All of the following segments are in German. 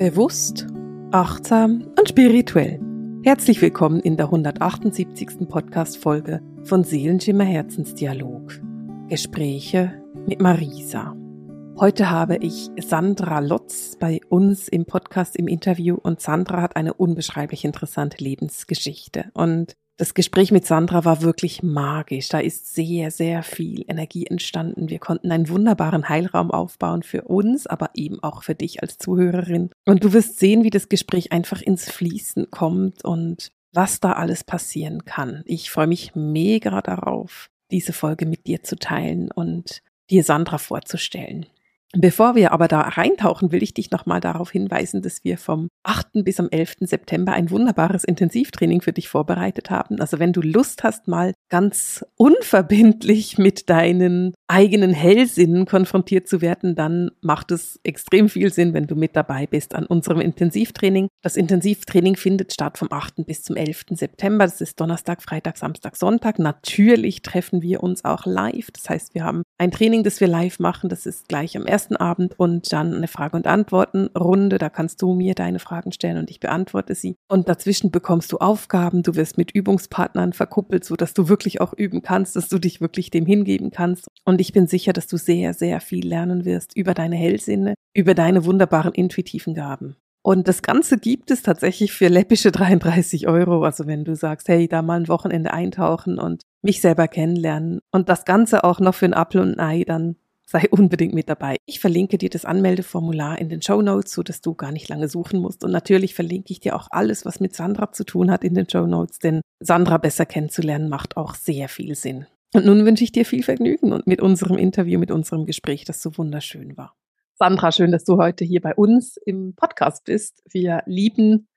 Bewusst, achtsam und spirituell. Herzlich willkommen in der 178. Podcast-Folge von Seelenschimmer Herzensdialog. Gespräche mit Marisa. Heute habe ich Sandra Lotz bei uns im Podcast im Interview und Sandra hat eine unbeschreiblich interessante Lebensgeschichte. Und das Gespräch mit Sandra war wirklich magisch. Da ist sehr, sehr viel Energie entstanden. Wir konnten einen wunderbaren Heilraum aufbauen für uns, aber eben auch für dich als Zuhörerin. Und du wirst sehen, wie das Gespräch einfach ins Fließen kommt und was da alles passieren kann. Ich freue mich mega darauf, diese Folge mit dir zu teilen und dir Sandra vorzustellen. Bevor wir aber da reintauchen, will ich dich nochmal darauf hinweisen, dass wir vom 8. bis am 11. September ein wunderbares Intensivtraining für dich vorbereitet haben. Also wenn du Lust hast, mal ganz unverbindlich mit deinen eigenen Hellsinnen konfrontiert zu werden, dann macht es extrem viel Sinn, wenn du mit dabei bist an unserem Intensivtraining. Das Intensivtraining findet statt vom 8. bis zum 11. September. Das ist Donnerstag, Freitag, Samstag, Sonntag. Natürlich treffen wir uns auch live. Das heißt, wir haben ein Training, das wir live machen. Das ist gleich am 1 ersten Abend und dann eine Frage- und Antworten-Runde. Da kannst du mir deine Fragen stellen und ich beantworte sie. Und dazwischen bekommst du Aufgaben. Du wirst mit Übungspartnern verkuppelt, so dass du wirklich auch üben kannst, dass du dich wirklich dem hingeben kannst. Und ich bin sicher, dass du sehr, sehr viel lernen wirst über deine Hellsinne, über deine wunderbaren intuitiven Gaben. Und das Ganze gibt es tatsächlich für läppische 33 Euro. Also wenn du sagst, hey, da mal ein Wochenende eintauchen und mich selber kennenlernen und das Ganze auch noch für ein Apfel und ein Ei, dann sei unbedingt mit dabei. Ich verlinke dir das Anmeldeformular in den Show Notes, so dass du gar nicht lange suchen musst. Und natürlich verlinke ich dir auch alles, was mit Sandra zu tun hat in den Show Notes, denn Sandra besser kennenzulernen macht auch sehr viel Sinn. Und nun wünsche ich dir viel Vergnügen und mit unserem Interview, mit unserem Gespräch, das so wunderschön war. Sandra, schön, dass du heute hier bei uns im Podcast bist. Wir lieben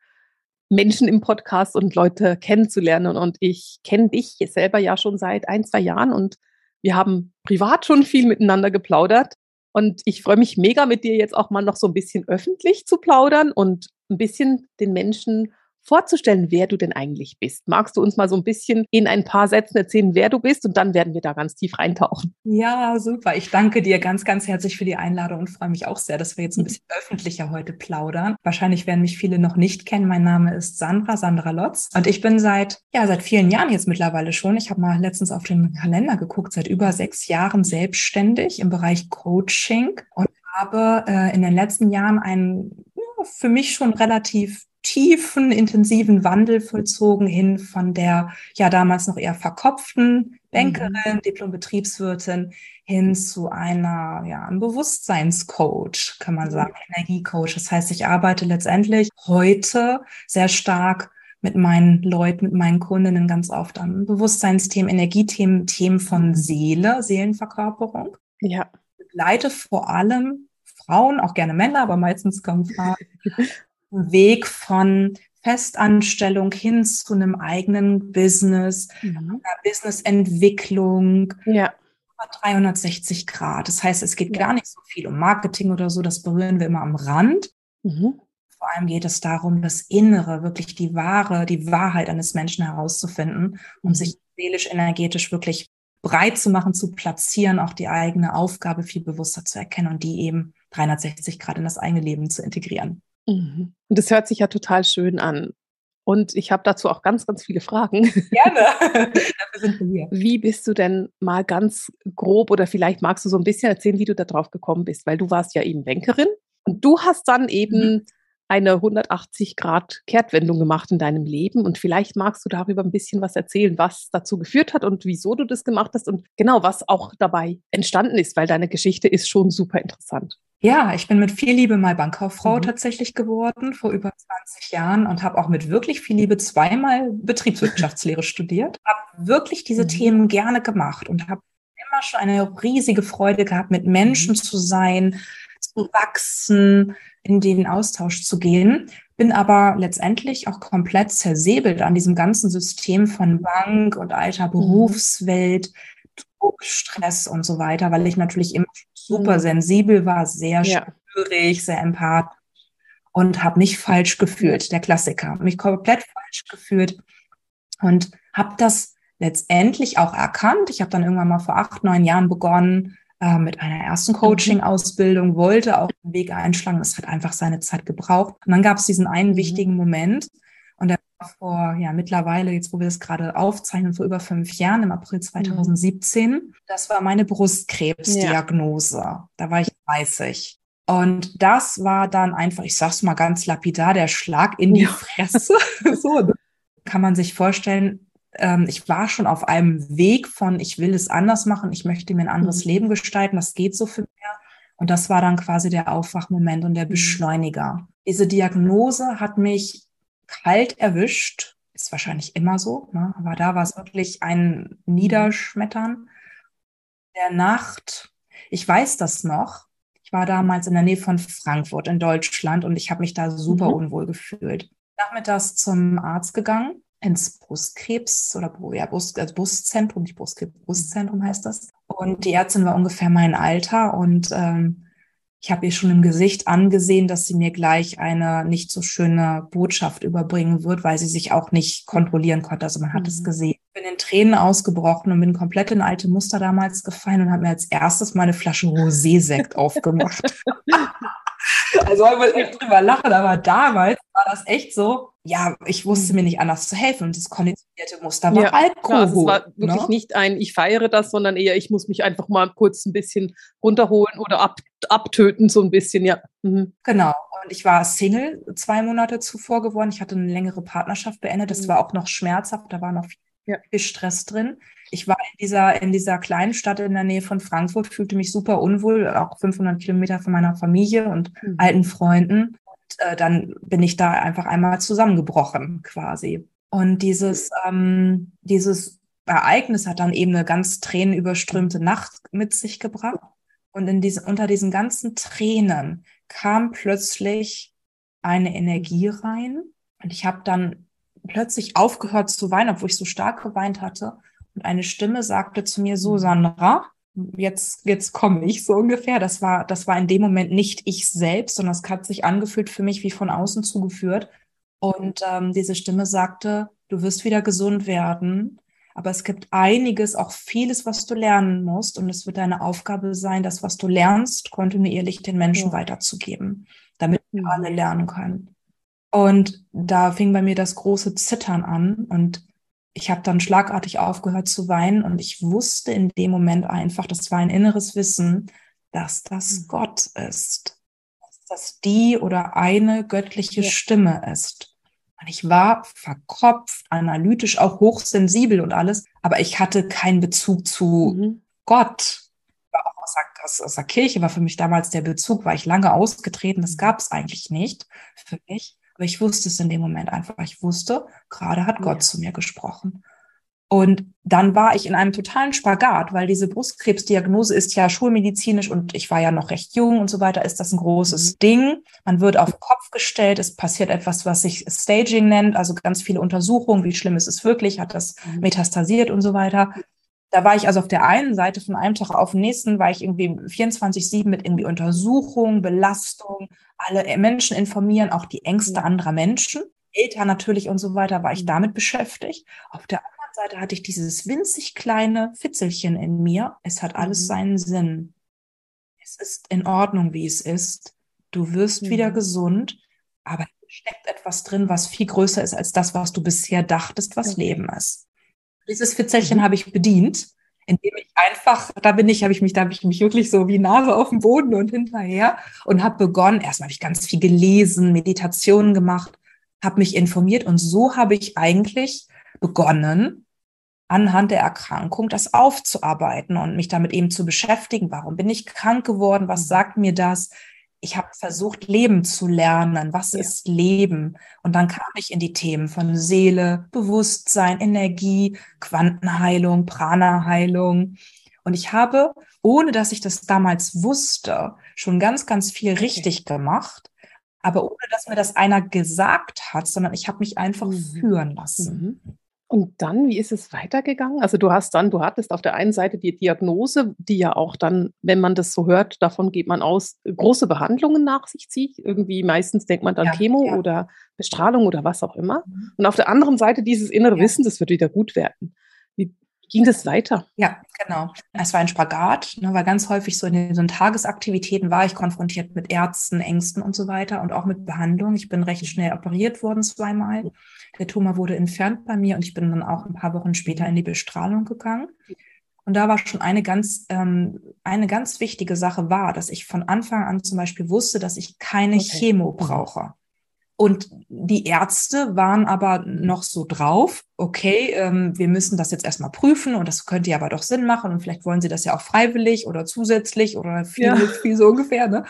Menschen im Podcast und Leute kennenzulernen. Und ich kenne dich selber ja schon seit ein, zwei Jahren und wir haben privat schon viel miteinander geplaudert. Und ich freue mich mega mit dir jetzt auch mal noch so ein bisschen öffentlich zu plaudern und ein bisschen den Menschen vorzustellen, wer du denn eigentlich bist. Magst du uns mal so ein bisschen in ein paar Sätzen erzählen, wer du bist und dann werden wir da ganz tief reintauchen. Ja, super. Ich danke dir ganz, ganz herzlich für die Einladung und freue mich auch sehr, dass wir jetzt ein bisschen öffentlicher heute plaudern. Wahrscheinlich werden mich viele noch nicht kennen. Mein Name ist Sandra, Sandra Lotz und ich bin seit, ja, seit vielen Jahren jetzt mittlerweile schon. Ich habe mal letztens auf den Kalender geguckt, seit über sechs Jahren selbstständig im Bereich Coaching und habe äh, in den letzten Jahren einen für mich schon relativ tiefen, intensiven Wandel vollzogen hin von der ja damals noch eher verkopften Bankerin, mhm. Diplom-Betriebswirtin hin zu einer, ja, einem Bewusstseinscoach, kann man sagen. Energiecoach. Das heißt, ich arbeite letztendlich heute sehr stark mit meinen Leuten, mit meinen Kundinnen ganz oft an Bewusstseinsthemen, Energiethemen, Themen von. Seele, Seelenverkörperung. Ja. Begleite vor allem Frauen, auch gerne Männer, aber meistens kommen Frauen Weg von Festanstellung hin zu einem eigenen Business, mhm. Businessentwicklung. Ja. 360 Grad. Das heißt, es geht ja. gar nicht so viel um Marketing oder so, das berühren wir immer am Rand. Mhm. Vor allem geht es darum, das Innere, wirklich die wahre, die Wahrheit eines Menschen herauszufinden und mhm. sich seelisch, energetisch wirklich breit zu machen, zu platzieren, auch die eigene Aufgabe viel bewusster zu erkennen und die eben 360 Grad in das eigene Leben zu integrieren. Mhm. Und das hört sich ja total schön an. Und ich habe dazu auch ganz, ganz viele Fragen. Gerne. Dafür sind wir hier. Wie bist du denn mal ganz grob oder vielleicht magst du so ein bisschen erzählen, wie du da drauf gekommen bist? Weil du warst ja eben Bankerin und du hast dann eben mhm. eine 180 Grad Kehrtwendung gemacht in deinem Leben und vielleicht magst du darüber ein bisschen was erzählen, was dazu geführt hat und wieso du das gemacht hast und genau was auch dabei entstanden ist, weil deine Geschichte ist schon super interessant. Ja, ich bin mit viel Liebe mal Bankkauffrau mhm. tatsächlich geworden vor über 20 Jahren und habe auch mit wirklich viel Liebe zweimal Betriebswirtschaftslehre studiert. Habe wirklich diese mhm. Themen gerne gemacht und habe immer schon eine riesige Freude gehabt, mit Menschen mhm. zu sein, zu wachsen, in den Austausch zu gehen. Bin aber letztendlich auch komplett zersäbelt an diesem ganzen System von Bank und alter mhm. Berufswelt, Druck, Stress und so weiter, weil ich natürlich immer super mhm. sensibel war, sehr ja. spürig, sehr empathisch und habe mich falsch gefühlt, der Klassiker, mich komplett falsch gefühlt und habe das letztendlich auch erkannt. Ich habe dann irgendwann mal vor acht, neun Jahren begonnen, äh, mit einer ersten Coaching-Ausbildung, wollte auch den Weg einschlagen. Es hat einfach seine Zeit gebraucht. Und dann gab es diesen einen mhm. wichtigen Moment. Vor, ja, mittlerweile, jetzt wo wir das gerade aufzeichnen, vor über fünf Jahren, im April 2017. Mhm. Das war meine Brustkrebsdiagnose. Ja. Da war ich 30. Und das war dann einfach, ich sag's mal ganz lapidar, der Schlag in die ja. Fresse. so, ne? kann man sich vorstellen, ähm, ich war schon auf einem Weg von, ich will es anders machen, ich möchte mir ein anderes mhm. Leben gestalten, das geht so für mich. Und das war dann quasi der Aufwachmoment und der mhm. Beschleuniger. Diese Diagnose hat mich kalt erwischt, ist wahrscheinlich immer so, ne? aber da war es wirklich ein Niederschmettern der Nacht. Ich weiß das noch. Ich war damals in der Nähe von Frankfurt in Deutschland und ich habe mich da super mhm. unwohl gefühlt. Nachmittags zum Arzt gegangen ins Brustkrebs oder ja, Brust, also Brustzentrum, nicht Brustkrebs, Brustzentrum heißt das. Und die Ärztin war ungefähr mein Alter und ähm, ich habe ihr schon im Gesicht angesehen, dass sie mir gleich eine nicht so schöne Botschaft überbringen wird, weil sie sich auch nicht kontrollieren konnte. Also man hat mhm. es gesehen. Ich bin in Tränen ausgebrochen und bin komplett in alte Muster damals gefallen und habe mir als erstes mal eine Flasche Rosé-Sekt aufgemacht. Also man muss echt drüber lachen, aber damals war das echt so, ja, ich wusste mir nicht anders zu helfen und das konditionierte Muster war ja, Alkohol. Also es war wirklich ne? nicht ein, ich feiere das, sondern eher, ich muss mich einfach mal kurz ein bisschen runterholen oder ab, abtöten, so ein bisschen, ja. Mhm. Genau. Und ich war Single zwei Monate zuvor geworden. Ich hatte eine längere Partnerschaft beendet. Das mhm. war auch noch schmerzhaft, da war noch viel, ja. viel Stress drin. Ich war in dieser, in dieser kleinen Stadt in der Nähe von Frankfurt, fühlte mich super unwohl, auch 500 Kilometer von meiner Familie und mhm. alten Freunden äh, dann bin ich da einfach einmal zusammengebrochen quasi. Und dieses, ähm, dieses Ereignis hat dann eben eine ganz tränenüberströmte Nacht mit sich gebracht. Und in diese, unter diesen ganzen Tränen kam plötzlich eine Energie rein. Und ich habe dann plötzlich aufgehört zu weinen, obwohl ich so stark geweint hatte. Und eine Stimme sagte zu mir so, Sandra, jetzt, jetzt komme ich so ungefähr. Das war, das war in dem Moment nicht ich selbst, sondern es hat sich angefühlt für mich wie von außen zugeführt. Und ähm, diese Stimme sagte, du wirst wieder gesund werden. Aber es gibt einiges, auch vieles, was du lernen musst. Und es wird deine Aufgabe sein, das, was du lernst, kontinuierlich den Menschen ja. weiterzugeben, damit wir alle lernen können. Und da fing bei mir das große Zittern an. Und ich habe dann schlagartig aufgehört zu weinen und ich wusste in dem Moment einfach, das war ein inneres Wissen, dass das mhm. Gott ist, dass das die oder eine göttliche ja. Stimme ist. Und ich war verkopft, analytisch, auch hochsensibel und alles, aber ich hatte keinen Bezug zu mhm. Gott. Auch aus der, aus, aus der Kirche war für mich damals der Bezug, war ich lange ausgetreten, das mhm. gab es eigentlich nicht für mich. Aber ich wusste es in dem Moment einfach. Ich wusste, gerade hat Gott ja. zu mir gesprochen. Und dann war ich in einem totalen Spagat, weil diese Brustkrebsdiagnose ist ja schulmedizinisch und ich war ja noch recht jung und so weiter, ist das ein großes mhm. Ding. Man wird auf den Kopf gestellt, es passiert etwas, was sich Staging nennt, also ganz viele Untersuchungen, wie schlimm ist es wirklich, hat das mhm. metastasiert und so weiter. Da war ich also auf der einen Seite von einem Tag auf den nächsten, war ich irgendwie 24-7 mit irgendwie Untersuchung, Belastung, alle Menschen informieren, auch die Ängste anderer Menschen, Eltern natürlich und so weiter, war ich damit beschäftigt. Auf der anderen Seite hatte ich dieses winzig kleine Fitzelchen in mir. Es hat alles mhm. seinen Sinn. Es ist in Ordnung, wie es ist. Du wirst mhm. wieder gesund, aber steckt etwas drin, was viel größer ist als das, was du bisher dachtest, was. Leben ist. Dieses Fitzelchen mhm. habe ich bedient, indem ich einfach, da bin ich, habe ich mich, da habe ich mich wirklich so wie Nase auf dem Boden und hinterher und habe begonnen, erstmal habe ich ganz viel gelesen, Meditationen gemacht, habe mich informiert und so habe ich eigentlich begonnen, anhand der Erkrankung das aufzuarbeiten und mich damit eben zu beschäftigen. Warum bin ich krank geworden? Was mhm. sagt mir das? Ich habe versucht, Leben zu lernen. Was ja. ist Leben? Und dann kam ich in die Themen von Seele, Bewusstsein, Energie, Quantenheilung, Prana-Heilung. Und ich habe, ohne dass ich das damals wusste, schon ganz, ganz viel okay. richtig gemacht. Aber ohne dass mir das einer gesagt hat, sondern ich habe mich einfach mhm. führen lassen. Mhm. Und dann, wie ist es weitergegangen? Also du hast dann, du hattest auf der einen Seite die Diagnose, die ja auch dann, wenn man das so hört, davon geht man aus, große Behandlungen nach sich zieht. Irgendwie meistens denkt man dann ja, Chemo ja. oder Bestrahlung oder was auch immer. Mhm. Und auf der anderen Seite dieses innere ja. Wissen, das wird wieder gut werden. Ging das weiter? Ja, genau. Es war ein Spagat, ne, weil ganz häufig so in den, so in Tagesaktivitäten war ich konfrontiert mit Ärzten, Ängsten und so weiter und auch mit Behandlung. Ich bin recht schnell operiert worden zweimal. Der Tumor wurde entfernt bei mir und ich bin dann auch ein paar Wochen später in die Bestrahlung gegangen. Und da war schon eine ganz, ähm, eine ganz wichtige Sache war, dass ich von Anfang an zum Beispiel wusste, dass ich keine okay. Chemo brauche. Und die Ärzte waren aber noch so drauf, okay, ähm, wir müssen das jetzt erstmal prüfen und das könnte ja aber doch Sinn machen und vielleicht wollen sie das ja auch freiwillig oder zusätzlich oder viel, ja. viel so ungefähr. Ne?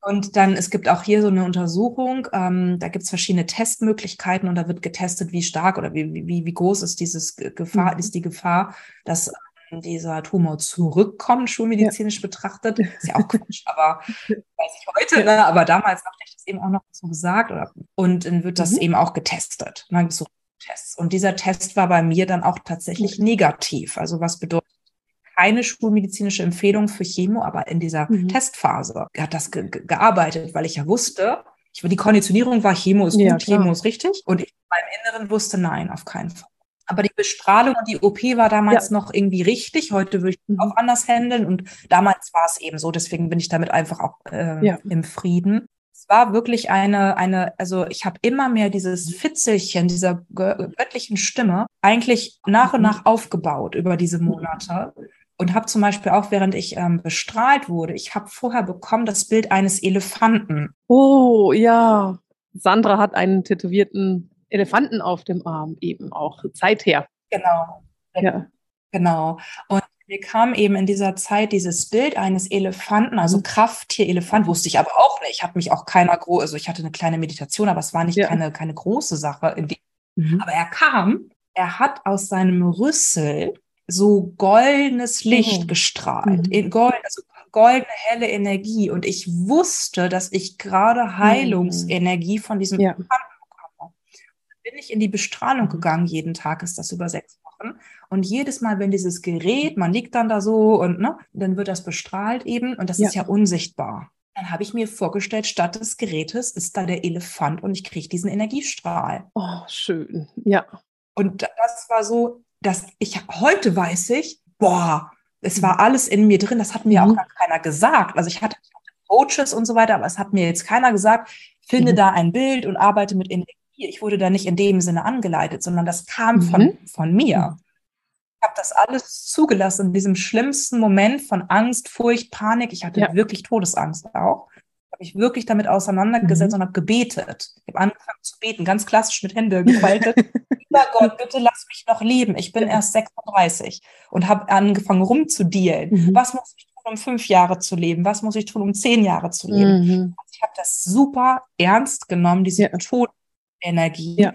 Und dann, es gibt auch hier so eine Untersuchung, ähm, da gibt es verschiedene Testmöglichkeiten und da wird getestet, wie stark oder wie, wie, wie groß ist dieses Gefahr, mhm. ist die Gefahr, dass dieser Tumor zurückkommt, schulmedizinisch ja. betrachtet. Ist ja auch Quatsch, aber weiß ich heute, ne? aber damals habe ich das eben auch noch so gesagt. Oder, und dann wird das mhm. eben auch getestet. dann so Tests. Und dieser Test war bei mir dann auch tatsächlich mhm. negativ. Also was bedeutet keine schulmedizinische Empfehlung für Chemo, aber in dieser mhm. Testphase hat das ge gearbeitet, weil ich ja wusste, ich, die Konditionierung war Chemo ist gut, ja, Chemo ist richtig. Und ich in meinem Inneren wusste, nein, auf keinen Fall. Aber die Bestrahlung und die OP war damals ja. noch irgendwie richtig. Heute würde ich mhm. auch anders handeln. Und damals war es eben so. Deswegen bin ich damit einfach auch äh, ja. im Frieden. Es war wirklich eine, eine, also ich habe immer mehr dieses Fitzelchen dieser göttlichen Stimme eigentlich nach und mhm. nach aufgebaut über diese Monate. Und habe zum Beispiel auch, während ich ähm, bestrahlt wurde, ich habe vorher bekommen das Bild eines Elefanten. Oh, ja. Sandra hat einen tätowierten Elefanten auf dem Arm eben auch seither. Genau. Ja. Genau. Und mir kam eben in dieser Zeit dieses Bild eines Elefanten, also mhm. Krafttier-Elefant, wusste ich aber auch nicht. Ich habe mich auch keiner groß, also ich hatte eine kleine Meditation, aber es war nicht ja. keine, keine große Sache. Mhm. Aber er kam, er hat aus seinem Rüssel so goldenes Licht mhm. gestrahlt, mhm. Gold, also goldene helle Energie. Und ich wusste, dass ich gerade mhm. Heilungsenergie von diesem ja. Elefanten bin ich in die Bestrahlung gegangen, jeden Tag ist das über sechs Wochen. Und jedes Mal, wenn dieses Gerät, man liegt dann da so und ne, dann wird das bestrahlt eben und das ja. ist ja unsichtbar. Dann habe ich mir vorgestellt, statt des Gerätes ist da der Elefant und ich kriege diesen Energiestrahl. Oh, schön. Ja. Und das war so, dass ich heute weiß ich, boah, es war alles in mir drin, das hat mir mhm. auch gar keiner gesagt. Also ich hatte Coaches und so weiter, aber es hat mir jetzt keiner gesagt, finde mhm. da ein Bild und arbeite mit Energie ich wurde da nicht in dem Sinne angeleitet, sondern das kam von, mhm. von mir. Ich habe das alles zugelassen in diesem schlimmsten Moment von Angst, Furcht, Panik. Ich hatte ja. wirklich Todesangst auch. Habe ich wirklich damit auseinandergesetzt mhm. und habe gebetet. Ich habe angefangen zu beten, ganz klassisch mit Händen gefaltet. Lieber Gott, bitte lass mich noch leben. Ich bin erst 36 und habe angefangen rumzudealen. Mhm. Was muss ich tun, um fünf Jahre zu leben? Was muss ich tun, um zehn Jahre zu leben? Mhm. Also ich habe das super ernst genommen, diese ja. Tod Energie, ja.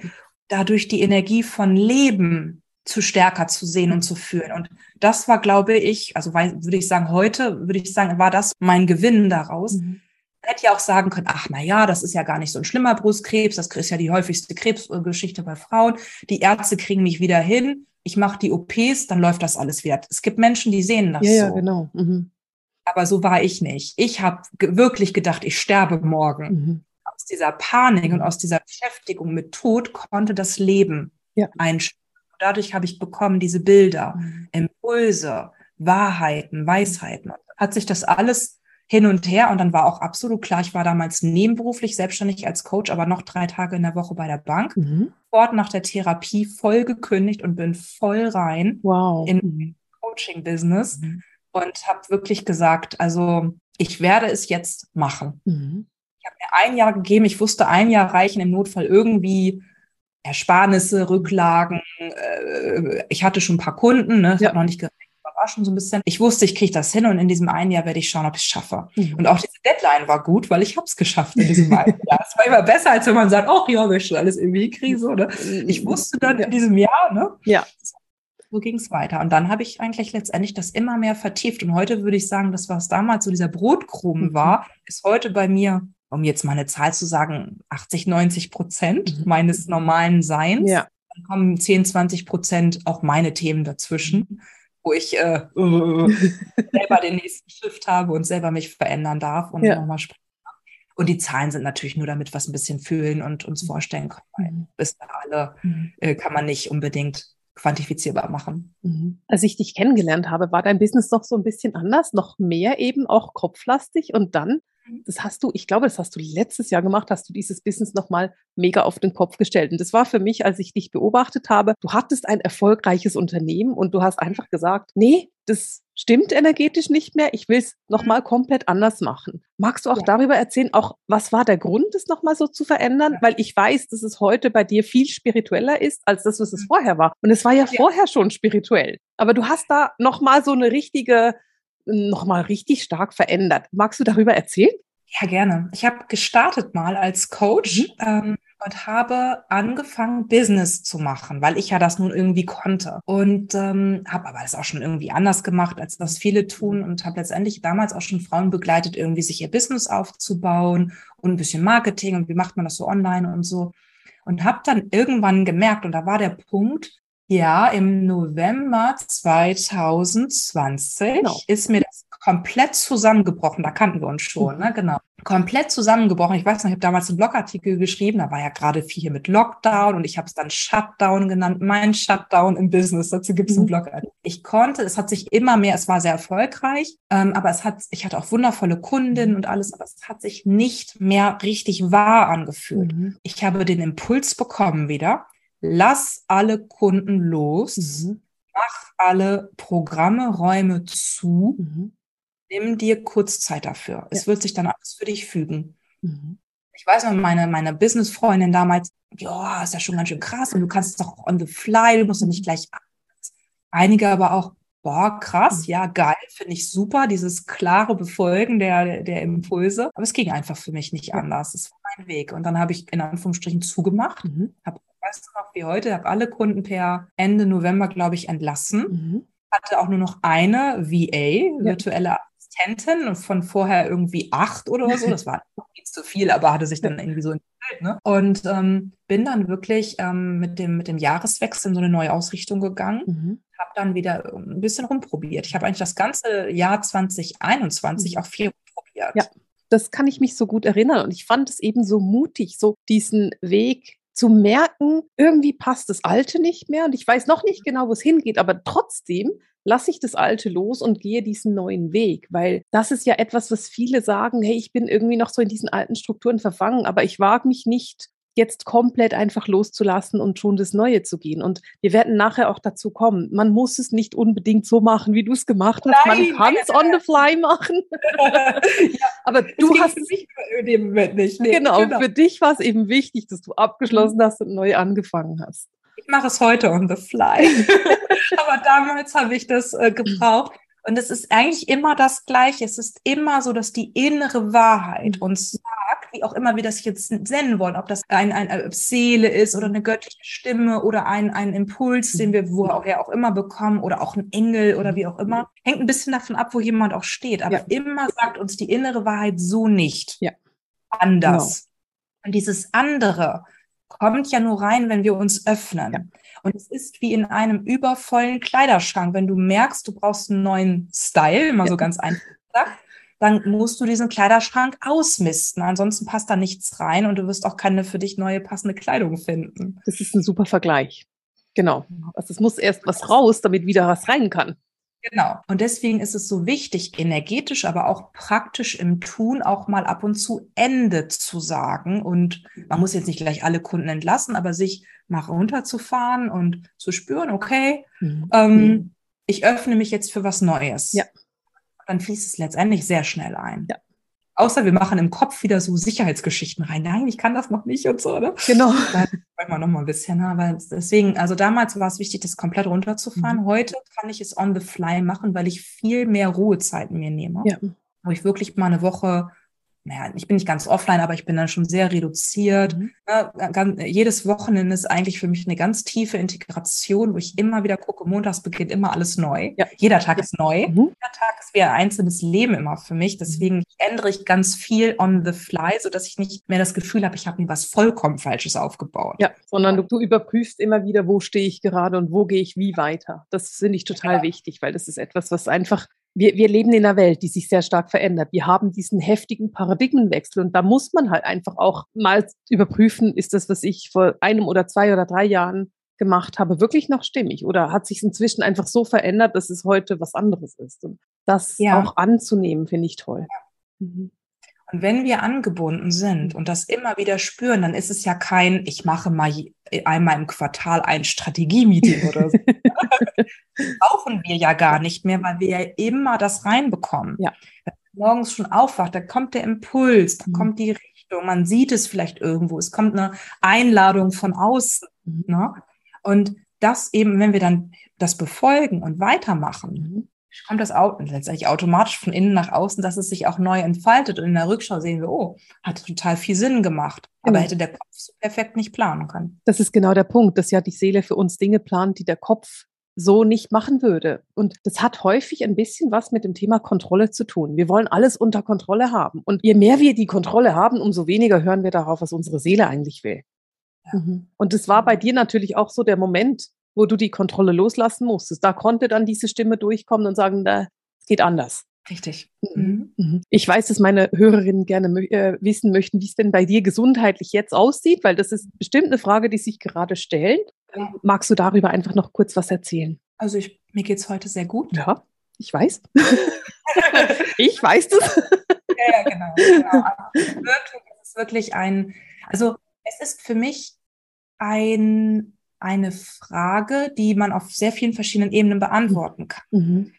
dadurch die Energie von Leben zu stärker zu sehen und zu fühlen. Und das war, glaube ich, also würde ich sagen, heute würde ich sagen, war das mein Gewinn daraus. Mhm. Hätte ja auch sagen können, ach na ja, das ist ja gar nicht so ein schlimmer Brustkrebs, das ist ja die häufigste Krebsgeschichte bei Frauen. Die Ärzte kriegen mich wieder hin, ich mache die OPs, dann läuft das alles wieder. Es gibt Menschen, die sehen das ja, so. Ja, genau. Mhm. Aber so war ich nicht. Ich habe wirklich gedacht, ich sterbe morgen. Mhm dieser Panik und aus dieser Beschäftigung mit Tod konnte das Leben ja. einstellen. Dadurch habe ich bekommen diese Bilder, mhm. Impulse, Wahrheiten, Weisheiten. Hat sich das alles hin und her und dann war auch absolut klar, ich war damals nebenberuflich selbstständig als Coach, aber noch drei Tage in der Woche bei der Bank. Mhm. Fort nach der Therapie voll gekündigt und bin voll rein wow. in mhm. Coaching-Business mhm. und habe wirklich gesagt, also ich werde es jetzt machen. Mhm habe mir ein Jahr gegeben, ich wusste, ein Jahr reichen im Notfall irgendwie Ersparnisse, Rücklagen. Äh, ich hatte schon ein paar Kunden, ne? Das ja. hat noch nicht gereicht, war schon so ein bisschen. Ich wusste, ich kriege das hin und in diesem einen Jahr werde ich schauen, ob ich es schaffe. Mhm. Und auch diese Deadline war gut, weil ich habe es geschafft in diesem einen Jahr. Es war immer besser, als wenn man sagt, oh ja, wir schon alles irgendwie kriegen. So, ne? Ich wusste dann in diesem Jahr, ne? Ja. So ging es weiter. Und dann habe ich eigentlich letztendlich das immer mehr vertieft. Und heute würde ich sagen, das, was damals so dieser Brotkrumen mhm. war, ist heute bei mir um jetzt mal eine Zahl zu sagen, 80, 90 Prozent mhm. meines normalen Seins. Ja. Dann kommen 10, 20 Prozent auch meine Themen dazwischen, mhm. wo ich äh, selber den nächsten Shift habe und selber mich verändern darf und ja. nochmal sprechen. Und die Zahlen sind natürlich nur damit, was ein bisschen fühlen und uns vorstellen können. Mhm. Bis alle mhm. äh, kann man nicht unbedingt quantifizierbar machen. Mhm. Als ich dich kennengelernt habe, war dein Business noch so ein bisschen anders, noch mehr eben auch kopflastig und dann. Das hast du, ich glaube, das hast du letztes Jahr gemacht, hast du dieses Business nochmal mega auf den Kopf gestellt. Und das war für mich, als ich dich beobachtet habe, du hattest ein erfolgreiches Unternehmen und du hast einfach gesagt, nee, das stimmt energetisch nicht mehr, ich will es nochmal komplett anders machen. Magst du auch ja. darüber erzählen, auch was war der Grund, das nochmal so zu verändern? Ja. Weil ich weiß, dass es heute bei dir viel spiritueller ist, als das, was es mhm. vorher war. Und es war ja, ja. vorher schon spirituell. Aber du hast da nochmal so eine richtige nochmal richtig stark verändert. Magst du darüber erzählen? Ja, gerne. Ich habe gestartet mal als Coach mhm. ähm, und habe angefangen, Business zu machen, weil ich ja das nun irgendwie konnte. Und ähm, habe aber das auch schon irgendwie anders gemacht, als das viele tun und habe letztendlich damals auch schon Frauen begleitet, irgendwie sich ihr Business aufzubauen und ein bisschen Marketing und wie macht man das so online und so. Und habe dann irgendwann gemerkt, und da war der Punkt, ja, im November 2020 genau. ist mir das komplett zusammengebrochen. Da kannten wir uns schon, ne? Genau. Komplett zusammengebrochen. Ich weiß noch, ich habe damals einen Blogartikel geschrieben, da war ja gerade viel hier mit Lockdown und ich habe es dann Shutdown genannt, mein Shutdown im Business. Dazu gibt es einen mhm. Blogartikel. Ich konnte, es hat sich immer mehr, es war sehr erfolgreich, ähm, aber es hat, ich hatte auch wundervolle Kundinnen und alles, aber es hat sich nicht mehr richtig wahr angefühlt. Mhm. Ich habe den Impuls bekommen wieder lass alle Kunden los, mhm. mach alle Programme, Räume zu, mhm. nimm dir Kurzzeit dafür. Ja. Es wird sich dann alles für dich fügen. Mhm. Ich weiß noch, meine, meine Business-Freundin damals, ja, ist ja schon ganz schön krass und du kannst es doch on the fly, du musst doch nicht gleich. Einige aber auch, boah, krass, mhm. ja, geil, finde ich super, dieses klare Befolgen der, der Impulse. Aber es ging einfach für mich nicht anders. Es war mein Weg. Und dann habe ich in Anführungsstrichen zugemacht, mhm. habe weißt du noch wie heute, habe alle Kunden per Ende November, glaube ich, entlassen. Mhm. Hatte auch nur noch eine VA, virtuelle Assistentin, von vorher irgendwie acht oder so. Das war nicht zu viel, aber hatte sich dann irgendwie so entwickelt. Ne? Und ähm, bin dann wirklich ähm, mit, dem, mit dem Jahreswechsel in so eine neue Ausrichtung gegangen. Mhm. Habe dann wieder ein bisschen rumprobiert. Ich habe eigentlich das ganze Jahr 2021 mhm. auch viel rumprobiert. Ja das kann ich mich so gut erinnern. Und ich fand es eben so mutig, so diesen Weg zu merken, irgendwie passt das Alte nicht mehr und ich weiß noch nicht genau, wo es hingeht, aber trotzdem lasse ich das Alte los und gehe diesen neuen Weg, weil das ist ja etwas, was viele sagen, hey, ich bin irgendwie noch so in diesen alten Strukturen verfangen, aber ich wage mich nicht jetzt komplett einfach loszulassen und schon das Neue zu gehen. Und wir werden nachher auch dazu kommen. Man muss es nicht unbedingt so machen, wie du es gemacht hast. Nein, Man kann es on the fly machen. ja, Aber du hast es in dem Moment nicht. Nee, genau, genau, für dich war es eben wichtig, dass du abgeschlossen mhm. hast und neu angefangen hast. Ich mache es heute on the fly. Aber damals habe ich das äh, gebraucht. Und es ist eigentlich immer das Gleiche. Es ist immer so, dass die innere Wahrheit mhm. uns sagt, wie auch immer wir das jetzt nennen wollen, ob das ein, ein, eine Seele ist oder eine göttliche Stimme oder ein, ein Impuls, den wir woher auch immer bekommen oder auch ein Engel oder wie auch immer. Hängt ein bisschen davon ab, wo jemand auch steht. Aber ja. immer sagt uns die innere Wahrheit so nicht. Ja. Anders. Genau. Und dieses andere kommt ja nur rein, wenn wir uns öffnen. Ja. Und es ist wie in einem übervollen Kleiderschrank. Wenn du merkst, du brauchst einen neuen Style, immer ja. so ganz einfach gesagt, dann musst du diesen Kleiderschrank ausmisten. Ansonsten passt da nichts rein und du wirst auch keine für dich neue passende Kleidung finden. Das ist ein super Vergleich. Genau. Also es muss erst was raus, damit wieder was rein kann. Genau. Und deswegen ist es so wichtig, energetisch, aber auch praktisch im Tun auch mal ab und zu Ende zu sagen. Und man muss jetzt nicht gleich alle Kunden entlassen, aber sich mal runterzufahren und zu spüren, okay, mhm. ähm, mhm. ich öffne mich jetzt für was Neues. Ja. Dann fließt es letztendlich sehr schnell ein. Ja. Außer wir machen im Kopf wieder so Sicherheitsgeschichten rein. Nein, ich kann das noch nicht und so, ne? Genau. Dann wollen wir noch mal ein bisschen, aber deswegen, also damals war es wichtig, das komplett runterzufahren. Mhm. Heute kann ich es on the fly machen, weil ich viel mehr Ruhezeiten mir nehme. Ja. Wo ich wirklich mal eine Woche naja, ich bin nicht ganz offline, aber ich bin dann schon sehr reduziert. Mhm. Ja, ganz, jedes Wochenende ist eigentlich für mich eine ganz tiefe Integration, wo ich immer wieder gucke, montags beginnt immer alles neu. Ja. Jeder Tag ist neu. Mhm. Jeder Tag ist wie ein einzelnes Leben immer für mich. Deswegen mhm. ändere ich ganz viel on the fly, sodass ich nicht mehr das Gefühl habe, ich habe mir was vollkommen Falsches aufgebaut. Ja, sondern du, du überprüfst immer wieder, wo stehe ich gerade und wo gehe ich wie weiter. Das finde ich total ja. wichtig, weil das ist etwas, was einfach wir, wir leben in einer Welt, die sich sehr stark verändert. Wir haben diesen heftigen Paradigmenwechsel und da muss man halt einfach auch mal überprüfen, ist das, was ich vor einem oder zwei oder drei Jahren gemacht habe, wirklich noch stimmig? Oder hat sich inzwischen einfach so verändert, dass es heute was anderes ist? Und das ja. auch anzunehmen, finde ich toll. Mhm. Und wenn wir angebunden sind und das immer wieder spüren, dann ist es ja kein, ich mache mal einmal im Quartal ein Strategie-Meeting oder so. brauchen wir ja gar nicht mehr, weil wir ja immer das reinbekommen. Ja. Wenn man morgens schon aufwacht, da kommt der Impuls, da mhm. kommt die Richtung, man sieht es vielleicht irgendwo, es kommt eine Einladung von außen. Mhm. Ne? Und das eben, wenn wir dann das befolgen und weitermachen, mhm kommt das letztendlich automatisch von innen nach außen, dass es sich auch neu entfaltet. Und in der Rückschau sehen wir, oh, hat total viel Sinn gemacht. Aber genau. hätte der Kopf so perfekt nicht planen können. Das ist genau der Punkt, dass ja die Seele für uns Dinge plant, die der Kopf so nicht machen würde. Und das hat häufig ein bisschen was mit dem Thema Kontrolle zu tun. Wir wollen alles unter Kontrolle haben. Und je mehr wir die Kontrolle haben, umso weniger hören wir darauf, was unsere Seele eigentlich will. Ja. Mhm. Und das war bei dir natürlich auch so der Moment, wo du die Kontrolle loslassen musstest. Da konnte dann diese Stimme durchkommen und sagen, da geht anders. Richtig. Mhm. mhm. Mhm. Ich weiß, dass meine Hörerinnen gerne äh, wissen möchten, wie es denn bei dir gesundheitlich jetzt aussieht, weil das ist bestimmt eine Frage, die sich gerade stellt. Ja. Magst du darüber einfach noch kurz was erzählen? Also ich, mir geht es heute sehr gut. Ja, ich weiß. ich weiß das. ja, ja, genau. genau. Wirklich, es ist wirklich ein, also es ist für mich ein eine Frage, die man auf sehr vielen verschiedenen Ebenen beantworten kann. Mhm.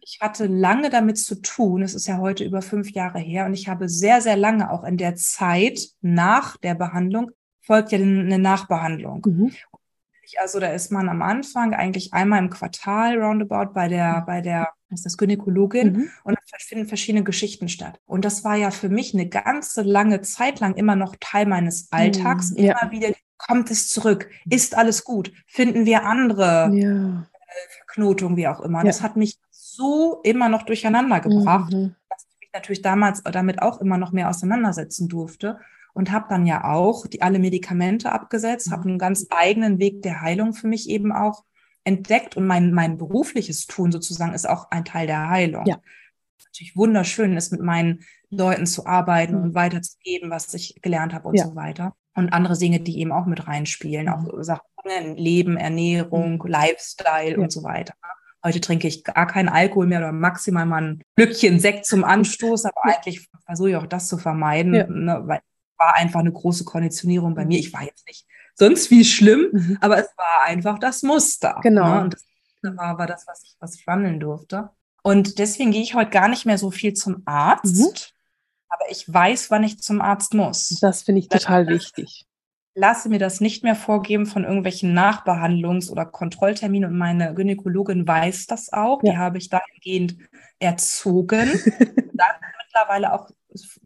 Ich hatte lange damit zu tun, es ist ja heute über fünf Jahre her, und ich habe sehr, sehr lange auch in der Zeit nach der Behandlung, folgt ja eine Nachbehandlung. Mhm. Also da ist man am Anfang eigentlich einmal im Quartal roundabout bei der, mhm. bei der, ist das, Gynäkologin mhm. und da finden verschiedene Geschichten statt. Und das war ja für mich eine ganze lange Zeit lang immer noch Teil meines Alltags, mhm. immer wieder die kommt es zurück? Ist alles gut? Finden wir andere ja. Äh, Verknotungen, wie auch immer? Ja. Das hat mich so immer noch durcheinander gebracht, mhm. dass ich mich natürlich damals damit auch immer noch mehr auseinandersetzen durfte und habe dann ja auch die alle Medikamente abgesetzt, mhm. habe einen ganz eigenen Weg der Heilung für mich eben auch entdeckt und mein mein berufliches Tun sozusagen ist auch ein Teil der Heilung. Ja. Natürlich wunderschön ist mit meinen Leuten zu arbeiten mhm. und weiterzugeben, was ich gelernt habe und ja. so weiter und andere Dinge, die eben auch mit reinspielen, auch mhm. Sachen, Leben, Ernährung, mhm. Lifestyle ja. und so weiter. Heute trinke ich gar keinen Alkohol mehr oder maximal mal ein Glückchen Sekt zum Anstoß, aber eigentlich versuche ich auch das zu vermeiden, ne, weil war einfach eine große Konditionierung bei mir. Ich war jetzt nicht sonst wie schlimm, mhm. aber es war einfach das Muster. Genau. Ne? Und das war, war das, was ich, was ich wandeln durfte. Und deswegen gehe ich heute gar nicht mehr so viel zum Arzt. Mhm aber ich weiß, wann ich zum Arzt muss. Das finde ich total das, wichtig. Lasse mir das nicht mehr vorgeben von irgendwelchen Nachbehandlungs- oder Kontrollterminen und meine Gynäkologin weiß das auch. Ja. Die habe ich dahingehend erzogen. Dann mittlerweile auch,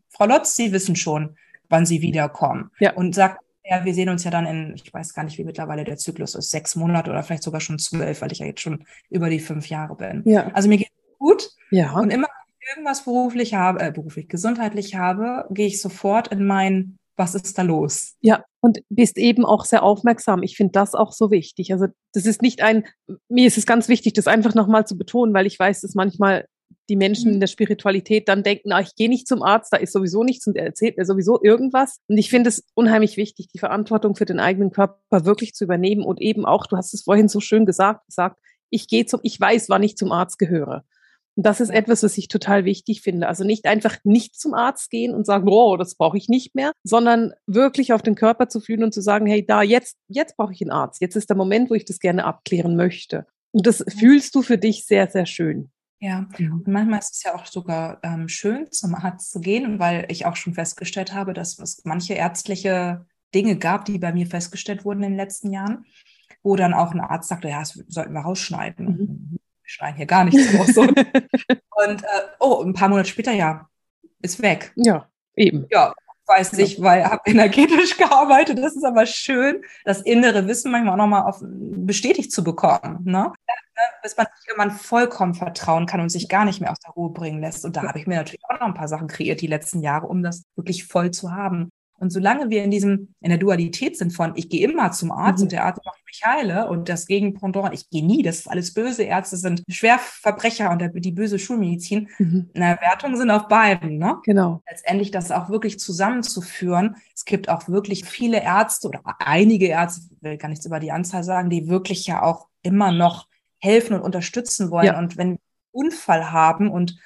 Frau Lotz, Sie wissen schon, wann Sie wiederkommen. Ja. Und sagt, ja, wir sehen uns ja dann in, ich weiß gar nicht, wie mittlerweile der Zyklus ist, sechs Monate oder vielleicht sogar schon zwölf, weil ich ja jetzt schon über die fünf Jahre bin. Ja. Also mir geht es gut. Ja. Und immer irgendwas beruflich habe, äh, beruflich, gesundheitlich habe, gehe ich sofort in mein, was ist da los? Ja, und bist eben auch sehr aufmerksam. Ich finde das auch so wichtig. Also das ist nicht ein, mir ist es ganz wichtig, das einfach nochmal zu betonen, weil ich weiß, dass manchmal die Menschen in mhm. der Spiritualität dann denken, ah, ich gehe nicht zum Arzt, da ist sowieso nichts und er erzählt mir sowieso irgendwas. Und ich finde es unheimlich wichtig, die Verantwortung für den eigenen Körper wirklich zu übernehmen und eben auch, du hast es vorhin so schön gesagt, gesagt, ich gehe zum, ich weiß, wann ich zum Arzt gehöre. Und das ist etwas, was ich total wichtig finde. Also nicht einfach nicht zum Arzt gehen und sagen, oh, das brauche ich nicht mehr, sondern wirklich auf den Körper zu fühlen und zu sagen, hey, da, jetzt, jetzt brauche ich einen Arzt. Jetzt ist der Moment, wo ich das gerne abklären möchte. Und das fühlst du für dich sehr, sehr schön. Ja, und manchmal ist es ja auch sogar ähm, schön, zum Arzt zu gehen, weil ich auch schon festgestellt habe, dass es manche ärztliche Dinge gab, die bei mir festgestellt wurden in den letzten Jahren, wo dann auch ein Arzt sagte, ja, das sollten wir rausschneiden. Mhm schreien hier gar nichts raus. und äh, oh, ein paar Monate später, ja, ist weg. Ja, eben. Ja, weiß ja. ich, weil ich habe energetisch gearbeitet. Das ist aber schön, das innere Wissen manchmal auch nochmal bestätigt zu bekommen. Ne? Bis man sich irgendwann vollkommen vertrauen kann und sich gar nicht mehr aus der Ruhe bringen lässt. Und da habe ich mir natürlich auch noch ein paar Sachen kreiert die letzten Jahre, um das wirklich voll zu haben. Und solange wir in diesem, in der Dualität sind von, ich gehe immer zum Arzt mhm. und der Arzt macht mich heile und das Gegenpendant, ich gehe nie, das ist alles böse, Ärzte sind Schwerverbrecher und die böse Schulmedizin, mhm. eine Wertung sind auf beiden, ne? Genau. Letztendlich das auch wirklich zusammenzuführen. Es gibt auch wirklich viele Ärzte oder einige Ärzte, ich will gar nichts über die Anzahl sagen, die wirklich ja auch immer noch helfen und unterstützen wollen. Ja. Und wenn wir Unfall haben und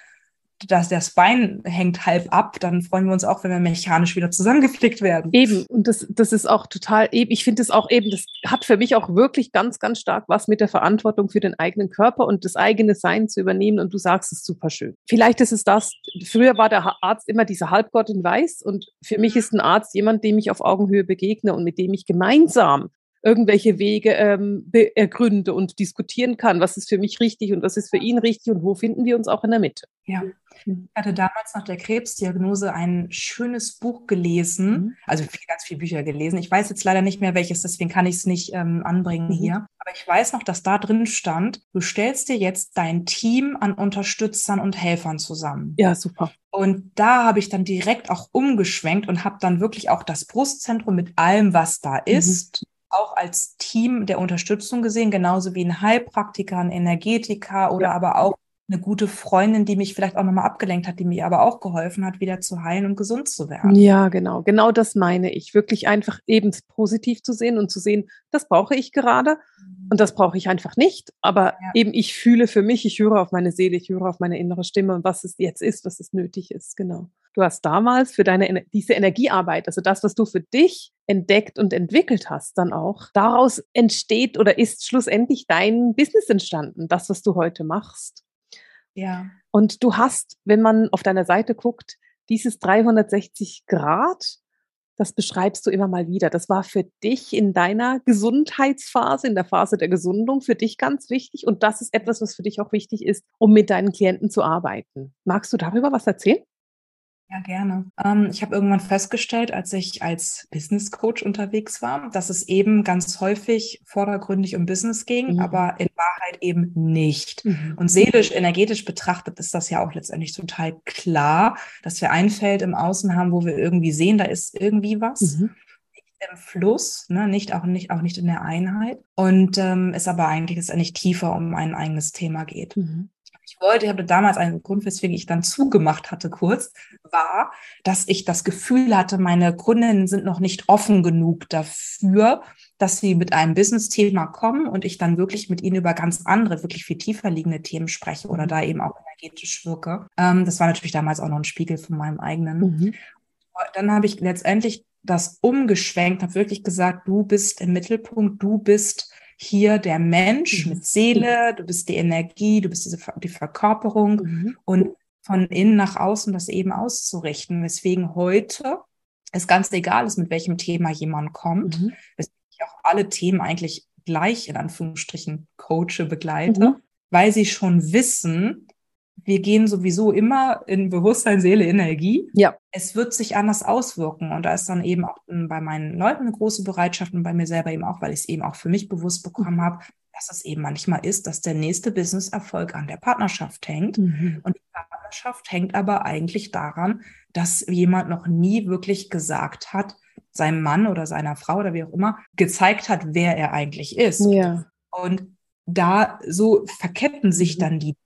dass das Bein hängt halb ab, dann freuen wir uns auch, wenn wir mechanisch wieder zusammengeflickt werden. Eben, und das, das ist auch total eben, ich finde es auch eben, das hat für mich auch wirklich ganz, ganz stark was mit der Verantwortung für den eigenen Körper und das eigene Sein zu übernehmen. Und du sagst es super schön. Vielleicht ist es das, früher war der Arzt immer dieser Halbgott in Weiß und für mich ist ein Arzt jemand, dem ich auf Augenhöhe begegne und mit dem ich gemeinsam irgendwelche Wege ähm, ergründe und diskutieren kann, was ist für mich richtig und was ist für ihn richtig und wo finden wir uns auch in der Mitte. Ja, mhm. ich hatte damals nach der Krebsdiagnose ein schönes Buch gelesen, mhm. also viel, ganz viele Bücher gelesen. Ich weiß jetzt leider nicht mehr welches, deswegen kann ich es nicht ähm, anbringen mhm. hier. Aber ich weiß noch, dass da drin stand, du stellst dir jetzt dein Team an Unterstützern und Helfern zusammen. Ja, super. Und da habe ich dann direkt auch umgeschwenkt und habe dann wirklich auch das Brustzentrum mit allem, was da mhm. Auch als Team der Unterstützung gesehen, genauso wie ein Heilpraktiker, ein Energetiker oder ja. aber auch eine gute Freundin, die mich vielleicht auch nochmal abgelenkt hat, die mir aber auch geholfen hat, wieder zu heilen und gesund zu werden. Ja, genau. Genau das meine ich. Wirklich einfach eben positiv zu sehen und zu sehen, das brauche ich gerade mhm. und das brauche ich einfach nicht. Aber ja. eben ich fühle für mich, ich höre auf meine Seele, ich höre auf meine innere Stimme und was es jetzt ist, was es nötig ist. Genau. Du hast damals für deine, diese Energiearbeit, also das, was du für dich entdeckt und entwickelt hast, dann auch, daraus entsteht oder ist schlussendlich dein Business entstanden, das, was du heute machst. Ja. Und du hast, wenn man auf deiner Seite guckt, dieses 360 Grad, das beschreibst du immer mal wieder. Das war für dich in deiner Gesundheitsphase, in der Phase der Gesundung, für dich ganz wichtig. Und das ist etwas, was für dich auch wichtig ist, um mit deinen Klienten zu arbeiten. Magst du darüber was erzählen? Ja, gerne. Ähm, ich habe irgendwann festgestellt, als ich als Business Coach unterwegs war, dass es eben ganz häufig vordergründig um Business ging, mhm. aber in Wahrheit eben nicht. Mhm. Und seelisch, energetisch betrachtet ist das ja auch letztendlich total klar, dass wir ein Feld im Außen haben, wo wir irgendwie sehen, da ist irgendwie was. Mhm im Fluss, ne? nicht auch nicht auch nicht in der Einheit und ähm, es aber eigentlich es eigentlich tiefer um ein eigenes Thema geht. Mhm wollte, ich habe damals einen Grund, weswegen ich dann zugemacht hatte kurz, war, dass ich das Gefühl hatte, meine Kundinnen sind noch nicht offen genug dafür, dass sie mit einem Business-Thema kommen und ich dann wirklich mit ihnen über ganz andere, wirklich viel tiefer liegende Themen spreche oder da eben auch energetisch wirke. Ähm, das war natürlich damals auch noch ein Spiegel von meinem eigenen. Mhm. Dann habe ich letztendlich das umgeschwenkt, habe wirklich gesagt, du bist im Mittelpunkt, du bist hier der Mensch mhm. mit Seele, du bist die Energie, du bist diese, die Verkörperung mhm. und von innen nach außen das eben auszurichten. Weswegen heute es ganz egal ist, mit welchem Thema jemand kommt, mhm. weswegen ich auch alle Themen eigentlich gleich in Anführungsstrichen coache, begleite, mhm. weil sie schon wissen, wir gehen sowieso immer in Bewusstsein, Seele, Energie. Ja. Es wird sich anders auswirken. Und da ist dann eben auch bei meinen Leuten eine große Bereitschaft und bei mir selber eben auch, weil ich es eben auch für mich bewusst bekommen habe, dass es eben manchmal ist, dass der nächste Business-Erfolg an der Partnerschaft hängt. Mhm. Und die Partnerschaft hängt aber eigentlich daran, dass jemand noch nie wirklich gesagt hat, seinem Mann oder seiner Frau oder wie auch immer, gezeigt hat, wer er eigentlich ist. Ja. Und da so verketten sich mhm. dann die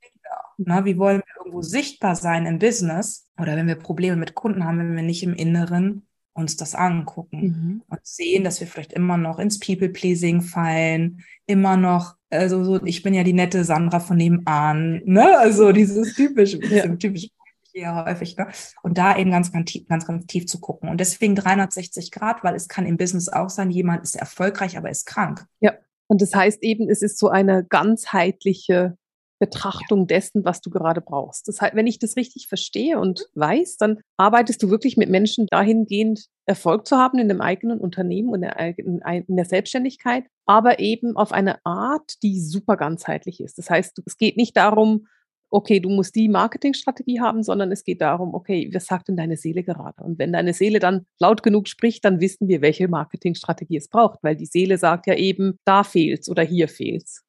na, wie wollen wir irgendwo sichtbar sein im Business oder wenn wir Probleme mit Kunden haben, wenn wir nicht im Inneren uns das angucken mhm. und sehen, dass wir vielleicht immer noch ins People-Pleasing fallen, immer noch, also so, ich bin ja die nette Sandra von nebenan, ne? Also dieses typische, ja. typisch hier häufig, ne? Und da eben ganz, ganz tief, ganz, ganz tief zu gucken. Und deswegen 360 Grad, weil es kann im Business auch sein, jemand ist erfolgreich, aber ist krank. Ja. Und das heißt eben, es ist so eine ganzheitliche Betrachtung dessen, was du gerade brauchst. Das heißt, wenn ich das richtig verstehe und weiß, dann arbeitest du wirklich mit Menschen dahingehend, Erfolg zu haben in dem eigenen Unternehmen und in der Selbstständigkeit, aber eben auf eine Art, die super ganzheitlich ist. Das heißt, es geht nicht darum, okay, du musst die Marketingstrategie haben, sondern es geht darum, okay, was sagt denn deine Seele gerade? Und wenn deine Seele dann laut genug spricht, dann wissen wir, welche Marketingstrategie es braucht, weil die Seele sagt ja eben, da fehlt's oder hier fehlt's.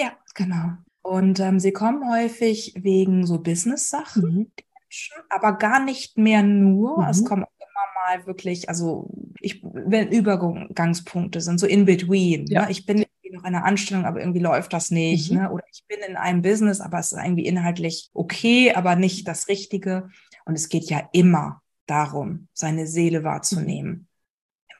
Ja, genau. Und ähm, sie kommen häufig wegen so Business-Sachen, mhm. aber gar nicht mehr nur. Mhm. Es kommen immer mal wirklich, also ich, wenn Übergangspunkte sind, so in between. Ja. Ne? Ich bin irgendwie noch in einer Anstellung, aber irgendwie läuft das nicht. Mhm. Ne? Oder ich bin in einem Business, aber es ist irgendwie inhaltlich okay, aber nicht das Richtige. Und es geht ja immer darum, seine Seele wahrzunehmen.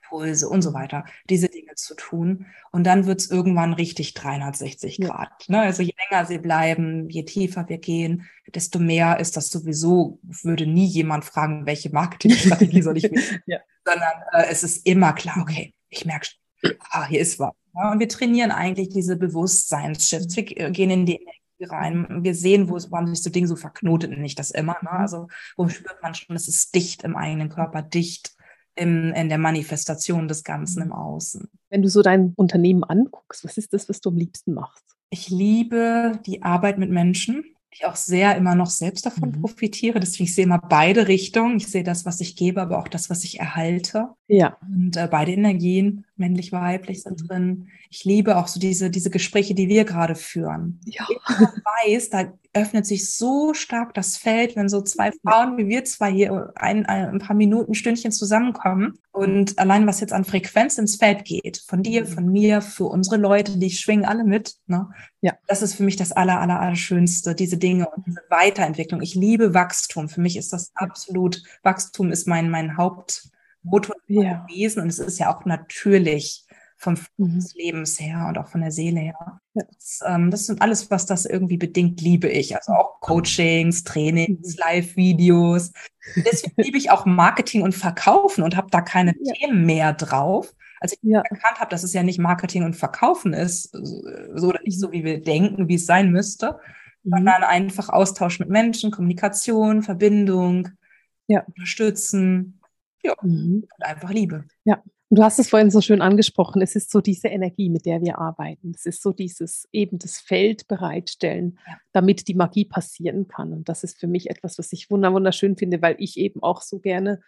Impulse und so weiter, diese Dinge zu tun. Und dann wird es irgendwann richtig 360 Grad. Ne? Also je länger sie bleiben, je tiefer wir gehen, desto mehr ist das sowieso, würde nie jemand fragen, welche Marketingstrategie soll ich wählen, ja. sondern äh, es ist immer klar, okay, ich merke schon, ah, hier ist was. Ja? Und wir trainieren eigentlich diese Bewusstseinsshifts. Wir gehen in die Energie rein. Wir sehen, wo es, warum sich so Dinge so verknotet, nicht das immer. Ne? Also wo spürt man schon, es ist dicht im eigenen Körper, dicht im, in der Manifestation des Ganzen im Außen. Wenn du so dein Unternehmen anguckst, was ist das, was du am liebsten machst? Ich liebe die Arbeit mit Menschen ich auch sehr immer noch selbst davon mhm. profitiere. Deswegen ich sehe immer beide Richtungen. Ich sehe das, was ich gebe, aber auch das, was ich erhalte. Ja. Und äh, beide Energien, männlich, weiblich, sind mhm. drin. Ich liebe auch so diese, diese Gespräche, die wir gerade führen. Ja. Ich weiß, da öffnet sich so stark das Feld, wenn so zwei Frauen wie wir zwei hier ein, ein paar Minuten, Stündchen zusammenkommen und allein was jetzt an Frequenz ins Feld geht, von dir, mhm. von mir, für unsere Leute, die schwingen alle mit. Ne? Ja. Das ist für mich das aller, aller, aller Schönste, diese Dinge und diese Weiterentwicklung. Ich liebe Wachstum. Für mich ist das absolut, Wachstum ist mein, mein Hauptmotor ja. gewesen und es ist ja auch natürlich vom mhm. Lebens her und auch von der Seele her. Ja. Das, ähm, das sind alles, was das irgendwie bedingt, liebe ich. Also auch Coachings, Trainings, mhm. Live-Videos. Deswegen liebe ich auch Marketing und Verkaufen und habe da keine ja. Themen mehr drauf. Als ich ja. erkannt habe, dass es ja nicht Marketing und Verkaufen ist, so oder nicht so, wie wir denken, wie es sein müsste, mhm. sondern einfach Austausch mit Menschen, Kommunikation, Verbindung, unterstützen, ja, mhm. und einfach Liebe. Ja, und du hast es vorhin so schön angesprochen, es ist so diese Energie, mit der wir arbeiten. Es ist so dieses eben das Feld bereitstellen, ja. damit die Magie passieren kann. Und das ist für mich etwas, was ich wunderschön finde, weil ich eben auch so gerne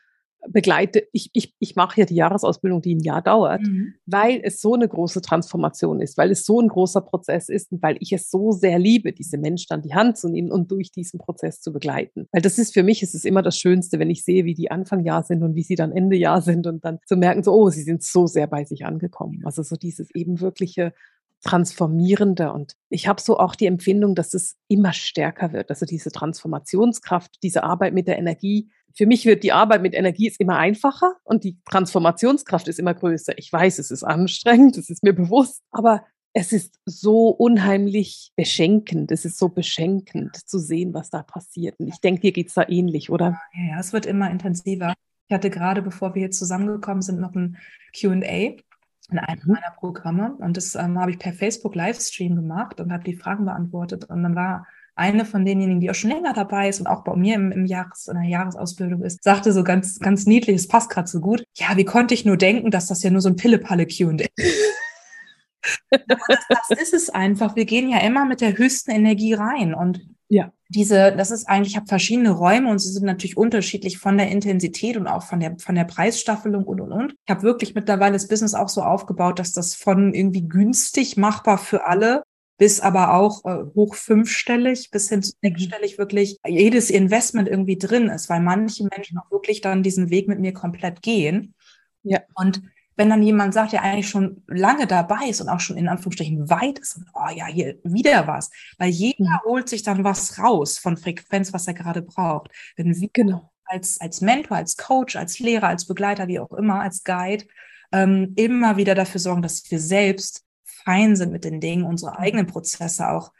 begleite, ich, ich, ich mache ja die Jahresausbildung, die ein Jahr dauert, mhm. weil es so eine große Transformation ist, weil es so ein großer Prozess ist und weil ich es so sehr liebe, diese Menschen an die Hand zu nehmen und durch diesen Prozess zu begleiten. Weil das ist für mich, es ist immer das Schönste, wenn ich sehe, wie die Anfang Jahr sind und wie sie dann Ende Jahr sind und dann zu merken, so, oh, sie sind so sehr bei sich angekommen. Also so dieses eben wirkliche transformierende. Und ich habe so auch die Empfindung, dass es immer stärker wird. Also diese Transformationskraft, diese Arbeit mit der Energie. Für mich wird die Arbeit mit Energie ist immer einfacher und die Transformationskraft ist immer größer. Ich weiß, es ist anstrengend, es ist mir bewusst, aber es ist so unheimlich beschenkend. Es ist so beschenkend zu sehen, was da passiert. Und ich denke, dir geht es da ähnlich, oder? Ja, es wird immer intensiver. Ich hatte gerade, bevor wir hier zusammengekommen sind, noch ein QA in einem mhm. meiner Programme. Und das ähm, habe ich per Facebook Livestream gemacht und habe die Fragen beantwortet. Und dann war eine von denjenigen, die auch schon länger dabei ist und auch bei mir im, im Jahres, in der Jahresausbildung ist, sagte so ganz, ganz niedlich, es passt gerade so gut. Ja, wie konnte ich nur denken, dass das ja nur so ein Pille-Palle Q&A ist? das, das ist es einfach. Wir gehen ja immer mit der höchsten Energie rein und ja. Diese, das ist eigentlich, ich habe verschiedene Räume und sie sind natürlich unterschiedlich von der Intensität und auch von der, von der Preisstaffelung und und und. Ich habe wirklich mittlerweile das Business auch so aufgebaut, dass das von irgendwie günstig machbar für alle bis aber auch äh, hoch fünfstellig bis hin zu mhm. sechsstellig wirklich jedes Investment irgendwie drin ist, weil manche Menschen auch wirklich dann diesen Weg mit mir komplett gehen. Ja. Und wenn dann jemand sagt, der eigentlich schon lange dabei ist und auch schon in Anführungsstrichen weit ist, und, oh ja, hier wieder was, weil jeder mhm. holt sich dann was raus von Frequenz, was er gerade braucht. Wenn wir genau. als, als Mentor, als Coach, als Lehrer, als Begleiter, wie auch immer, als Guide, ähm, immer wieder dafür sorgen, dass wir selbst fein sind mit den Dingen, unsere eigenen Prozesse auch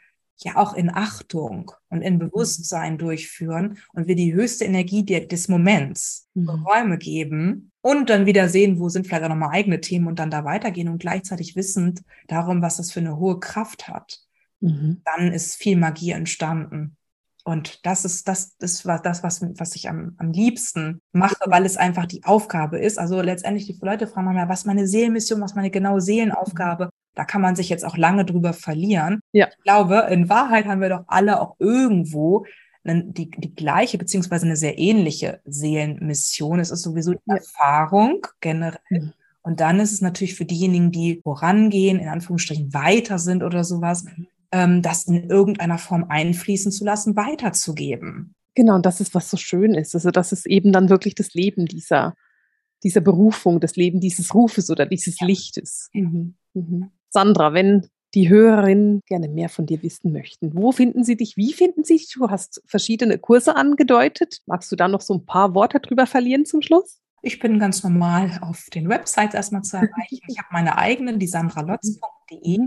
ja auch in Achtung und in Bewusstsein durchführen und wir die höchste Energie des Moments mhm. Räume geben und dann wieder sehen, wo sind vielleicht auch nochmal eigene Themen und dann da weitergehen und gleichzeitig wissend darum, was das für eine hohe Kraft hat, mhm. dann ist viel Magie entstanden. Und das ist das, das war das, was, was ich am, am liebsten mache, weil es einfach die Aufgabe ist. Also letztendlich die Leute fragen manchmal, was meine Seelenmission, was meine genaue Seelenaufgabe. Da kann man sich jetzt auch lange drüber verlieren. Ja. Ich glaube, in Wahrheit haben wir doch alle auch irgendwo die, die gleiche beziehungsweise eine sehr ähnliche Seelenmission. Es ist sowieso die ja. Erfahrung generell. Mhm. Und dann ist es natürlich für diejenigen, die vorangehen, in Anführungsstrichen weiter sind oder sowas, mhm. ähm, das in irgendeiner Form einfließen zu lassen, weiterzugeben. Genau, und das ist, was so schön ist. Also das ist eben dann wirklich das Leben dieser dieser Berufung, das Leben dieses Rufes oder dieses ja. Lichtes. Mhm. Mhm. Sandra, wenn die Hörerinnen gerne mehr von dir wissen möchten, wo finden sie dich? Wie finden sie dich? Du hast verschiedene Kurse angedeutet. Magst du da noch so ein paar Worte drüber verlieren zum Schluss? Ich bin ganz normal auf den Websites erstmal zu erreichen. Ich habe meine eigenen, die sandralotz.de.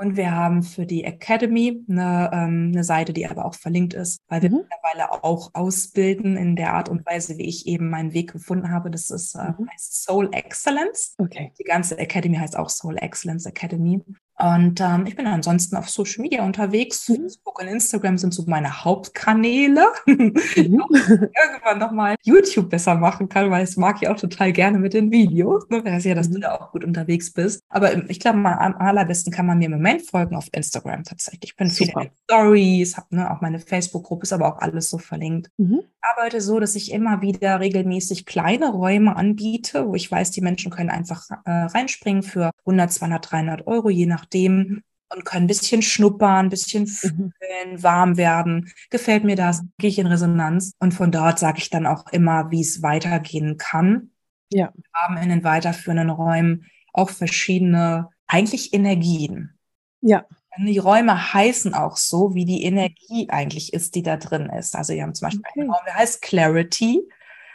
Und wir haben für die Academy eine, ähm, eine Seite, die aber auch verlinkt ist, weil wir mhm. mittlerweile auch ausbilden in der Art und Weise, wie ich eben meinen Weg gefunden habe. Das ist äh, mhm. heißt Soul Excellence. Okay. Die ganze Academy heißt auch Soul Excellence Academy. Und ähm, ich bin ansonsten auf Social Media unterwegs. Mhm. Facebook und Instagram sind so meine Hauptkanäle. Mhm. irgendwann nochmal YouTube besser machen kann, weil das mag ich auch total gerne mit den Videos. Ne? Weiß ja, dass mhm. du da auch gut unterwegs bist. Aber ich glaube, am allerbesten kann man mir im Moment folgen auf Instagram tatsächlich. Ich bin Super. viele Stories, habe ne, auch meine Facebook-Gruppe, ist aber auch alles so verlinkt. Mhm. Arbeite so, dass ich immer wieder regelmäßig kleine Räume anbiete, wo ich weiß, die Menschen können einfach äh, reinspringen für 100, 200, 300 Euro, je nach nachdem und können ein bisschen schnuppern, ein bisschen mhm. fühlen, mhm. warm werden. Gefällt mir das? Gehe ich in Resonanz? Und von dort sage ich dann auch immer, wie es weitergehen kann. Ja. Wir haben in den weiterführenden Räumen auch verschiedene, eigentlich Energien. Ja. Die Räume heißen auch so, wie die Energie eigentlich ist, die da drin ist. Also wir haben zum Beispiel okay. einen Raum, der heißt Clarity.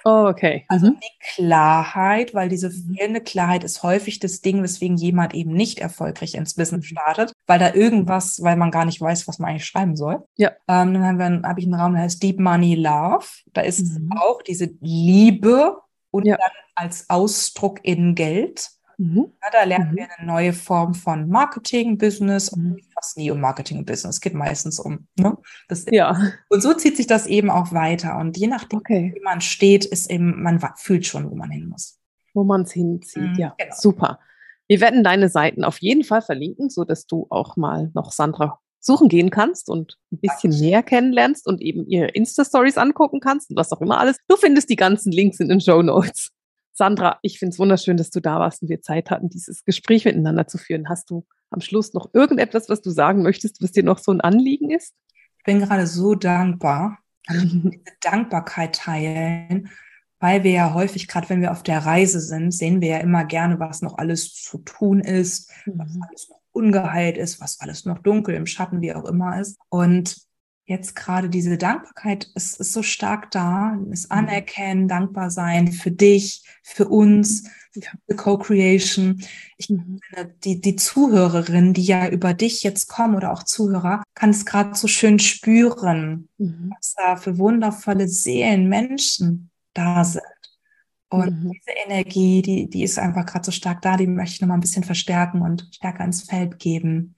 Oh, okay. Also mhm. die Klarheit, weil diese mhm. fehlende Klarheit ist häufig das Ding, weswegen jemand eben nicht erfolgreich ins Business mhm. startet, weil da irgendwas, weil man gar nicht weiß, was man eigentlich schreiben soll. Ja. Ähm, dann haben wir, habe ich einen Raum, der heißt Deep Money Love. Da ist mhm. auch diese Liebe und ja. dann als Ausdruck in Geld. Mhm. Ja, da lernen mhm. wir eine neue Form von Marketing, Business, mhm. fast nie um Marketing und Business, es geht meistens um. Ne? Das ja. Und so zieht sich das eben auch weiter. Und je nachdem, okay. wie man steht, ist eben, man fühlt schon, wo man hin muss. Wo man es hinzieht, mhm, ja. Genau. Super. Wir werden deine Seiten auf jeden Fall verlinken, so dass du auch mal noch Sandra suchen gehen kannst und ein bisschen Dankeschön. näher kennenlernst und eben ihre Insta-Stories angucken kannst und was auch immer alles. Du findest die ganzen Links in den Show Notes. Sandra, ich finde es wunderschön, dass du da warst und wir Zeit hatten, dieses Gespräch miteinander zu führen. Hast du am Schluss noch irgendetwas, was du sagen möchtest, was dir noch so ein Anliegen ist? Ich bin gerade so dankbar, Dankbarkeit teilen, weil wir ja häufig, gerade wenn wir auf der Reise sind, sehen wir ja immer gerne, was noch alles zu tun ist, was mhm. alles noch ungeheilt ist, was alles noch dunkel im Schatten, wie auch immer ist. Und jetzt gerade diese Dankbarkeit ist, ist so stark da, das mhm. Anerkennen, dankbar sein für dich, für uns, für Co-Creation. Ich mhm. die, die Zuhörerin, die ja über dich jetzt kommen oder auch Zuhörer, kann es gerade so schön spüren, mhm. was da für wundervolle Seelen, Menschen da sind. Und mhm. diese Energie, die, die ist einfach gerade so stark da, die möchte ich nochmal ein bisschen verstärken und stärker ins Feld geben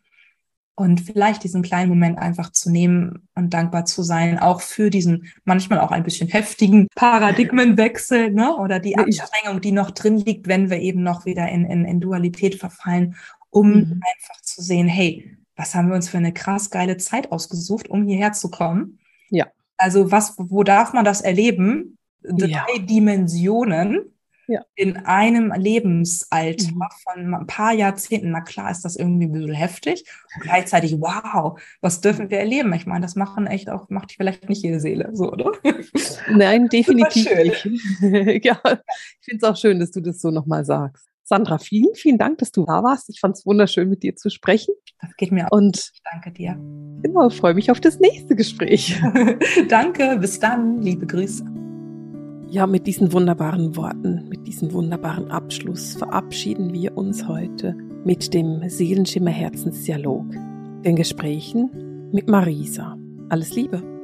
und vielleicht diesen kleinen Moment einfach zu nehmen und dankbar zu sein, auch für diesen manchmal auch ein bisschen heftigen Paradigmenwechsel ne? oder die Anstrengung, die noch drin liegt, wenn wir eben noch wieder in, in, in Dualität verfallen, um mhm. einfach zu sehen, hey, was haben wir uns für eine krass geile Zeit ausgesucht, um hierher zu kommen? Ja. Also was, wo darf man das erleben? Drei ja. Dimensionen ja. in einem Lebensalter mhm. von ein paar Jahrzehnten. Na klar ist das irgendwie ein bisschen heftig. Und gleichzeitig, wow, was dürfen wir erleben? Ich meine, das machen echt auch, macht vielleicht nicht jede Seele so, oder? Nein, definitiv nicht. ja, ich finde es auch schön, dass du das so nochmal sagst. Sandra, vielen, vielen Dank, dass du da warst. Ich fand es wunderschön, mit dir zu sprechen. Das geht mir auch. Und ich danke dir. Genau, freue mich auf das nächste Gespräch. danke, bis dann. Liebe Grüße. Ja, mit diesen wunderbaren Worten, mit diesem wunderbaren Abschluss verabschieden wir uns heute mit dem Seelenschimmer Herzensdialog, den Gesprächen mit Marisa. Alles Liebe!